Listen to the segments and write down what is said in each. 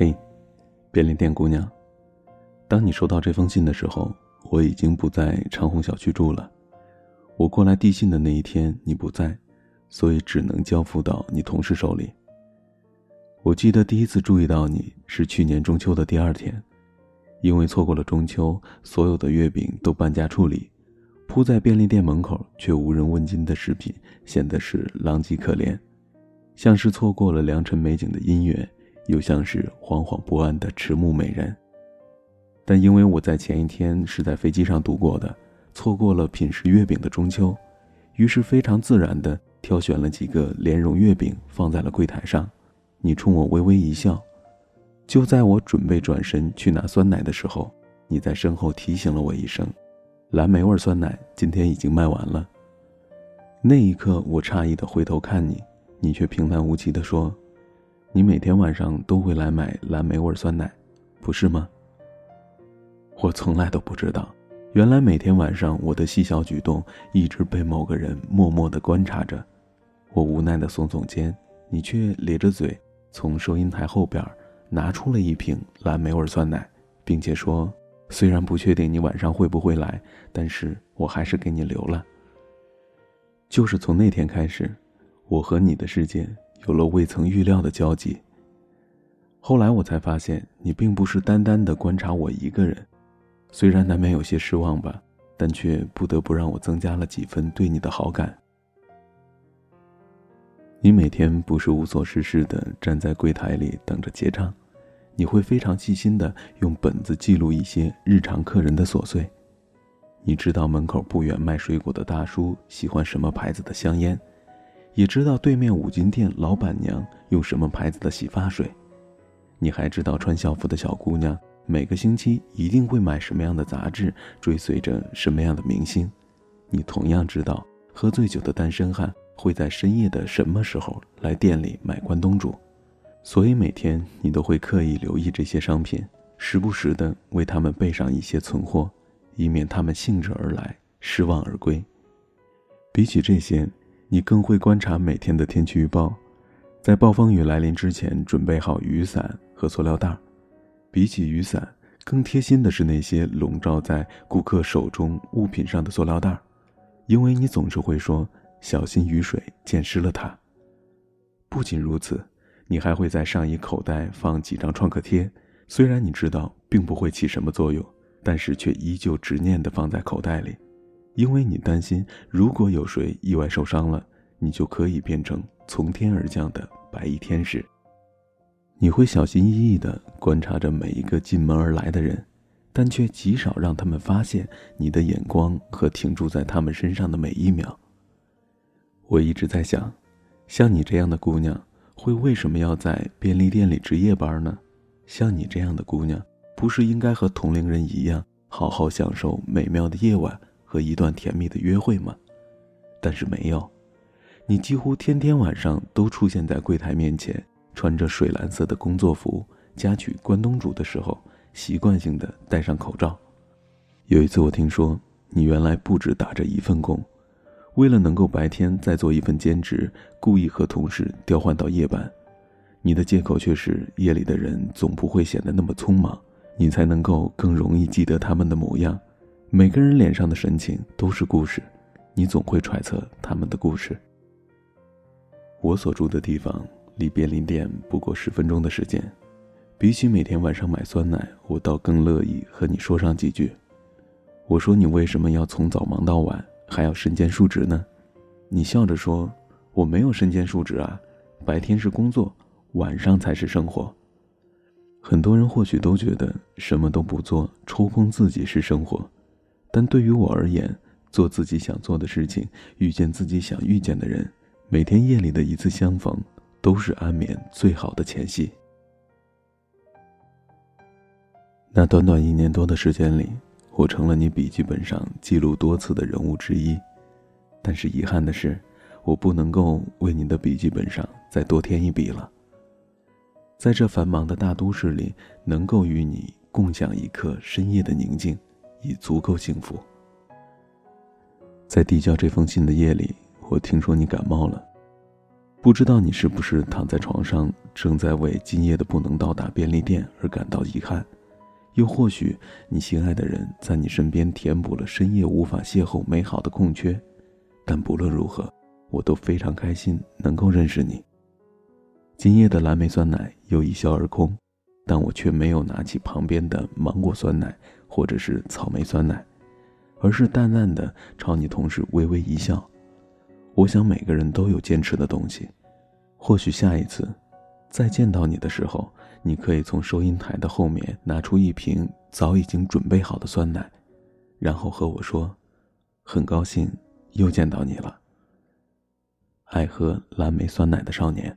嘿，便利店姑娘，当你收到这封信的时候，我已经不在长虹小区住了。我过来递信的那一天你不在，所以只能交付到你同事手里。我记得第一次注意到你是去年中秋的第二天，因为错过了中秋，所有的月饼都半价处理，铺在便利店门口却无人问津的食品显得是狼藉可怜，像是错过了良辰美景的姻缘。又像是惶惶不安的迟暮美人。但因为我在前一天是在飞机上度过的，错过了品食月饼的中秋，于是非常自然地挑选了几个莲蓉月饼放在了柜台上。你冲我微微一笑，就在我准备转身去拿酸奶的时候，你在身后提醒了我一声：“蓝莓味酸奶今天已经卖完了。”那一刻，我诧异地回头看你，你却平淡无奇地说。你每天晚上都会来买蓝莓味酸奶，不是吗？我从来都不知道，原来每天晚上我的细小举动一直被某个人默默的观察着。我无奈的耸耸肩，你却咧着嘴从收银台后边拿出了一瓶蓝莓味酸奶，并且说：“虽然不确定你晚上会不会来，但是我还是给你留了。”就是从那天开始，我和你的世界。有了未曾预料的交集。后来我才发现，你并不是单单的观察我一个人，虽然难免有些失望吧，但却不得不让我增加了几分对你的好感。你每天不是无所事事的站在柜台里等着结账，你会非常细心的用本子记录一些日常客人的琐碎。你知道门口不远卖水果的大叔喜欢什么牌子的香烟。也知道对面五金店老板娘用什么牌子的洗发水，你还知道穿校服的小姑娘每个星期一定会买什么样的杂志，追随着什么样的明星。你同样知道喝醉酒的单身汉会在深夜的什么时候来店里买关东煮，所以每天你都会刻意留意这些商品，时不时的为他们备上一些存货，以免他们兴致而来失望而归。比起这些。你更会观察每天的天气预报，在暴风雨来临之前准备好雨伞和塑料袋。比起雨伞，更贴心的是那些笼罩在顾客手中物品上的塑料袋，因为你总是会说小心雨水溅湿了它。不仅如此，你还会在上衣口袋放几张创可贴，虽然你知道并不会起什么作用，但是却依旧执念地放在口袋里。因为你担心，如果有谁意外受伤了，你就可以变成从天而降的白衣天使。你会小心翼翼地观察着每一个进门而来的人，但却极少让他们发现你的眼光和停驻在他们身上的每一秒。我一直在想，像你这样的姑娘，会为什么要在便利店里值夜班呢？像你这样的姑娘，不是应该和同龄人一样，好好享受美妙的夜晚？和一段甜蜜的约会吗？但是没有，你几乎天天晚上都出现在柜台面前，穿着水蓝色的工作服，夹取关东煮的时候，习惯性的戴上口罩。有一次我听说，你原来不止打着一份工，为了能够白天再做一份兼职，故意和同事调换到夜班。你的借口却是夜里的人总不会显得那么匆忙，你才能够更容易记得他们的模样。每个人脸上的神情都是故事，你总会揣测他们的故事。我所住的地方离便利店不过十分钟的时间，比起每天晚上买酸奶，我倒更乐意和你说上几句。我说你为什么要从早忙到晚，还要身兼数职呢？你笑着说：“我没有身兼数职啊，白天是工作，晚上才是生活。”很多人或许都觉得什么都不做，抽空自己是生活。但对于我而言，做自己想做的事情，遇见自己想遇见的人，每天夜里的一次相逢，都是安眠最好的前戏。那短短一年多的时间里，我成了你笔记本上记录多次的人物之一。但是遗憾的是，我不能够为你的笔记本上再多添一笔了。在这繁忙的大都市里，能够与你共享一刻深夜的宁静。已足够幸福。在递交这封信的夜里，我听说你感冒了。不知道你是不是躺在床上，正在为今夜的不能到达便利店而感到遗憾？又或许你心爱的人在你身边填补了深夜无法邂逅美好的空缺。但不论如何，我都非常开心能够认识你。今夜的蓝莓酸奶又一笑而空，但我却没有拿起旁边的芒果酸奶或者是草莓酸奶，而是淡淡的朝你同事微微一笑。我想每个人都有坚持的东西，或许下一次再见到你的时候，你可以从收银台的后面拿出一瓶早已经准备好的酸奶，然后和我说：“很高兴又见到你了。”爱喝蓝莓酸奶的少年。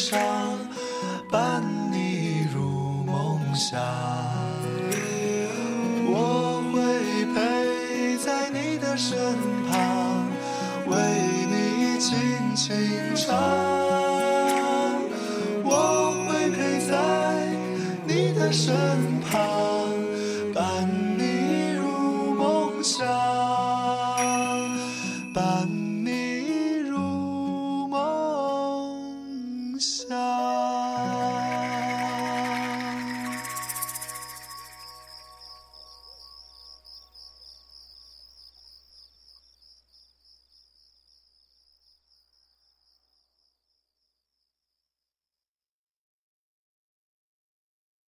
上，伴你入梦乡。我会陪在你的身旁，为你轻轻唱。我会陪在你的身。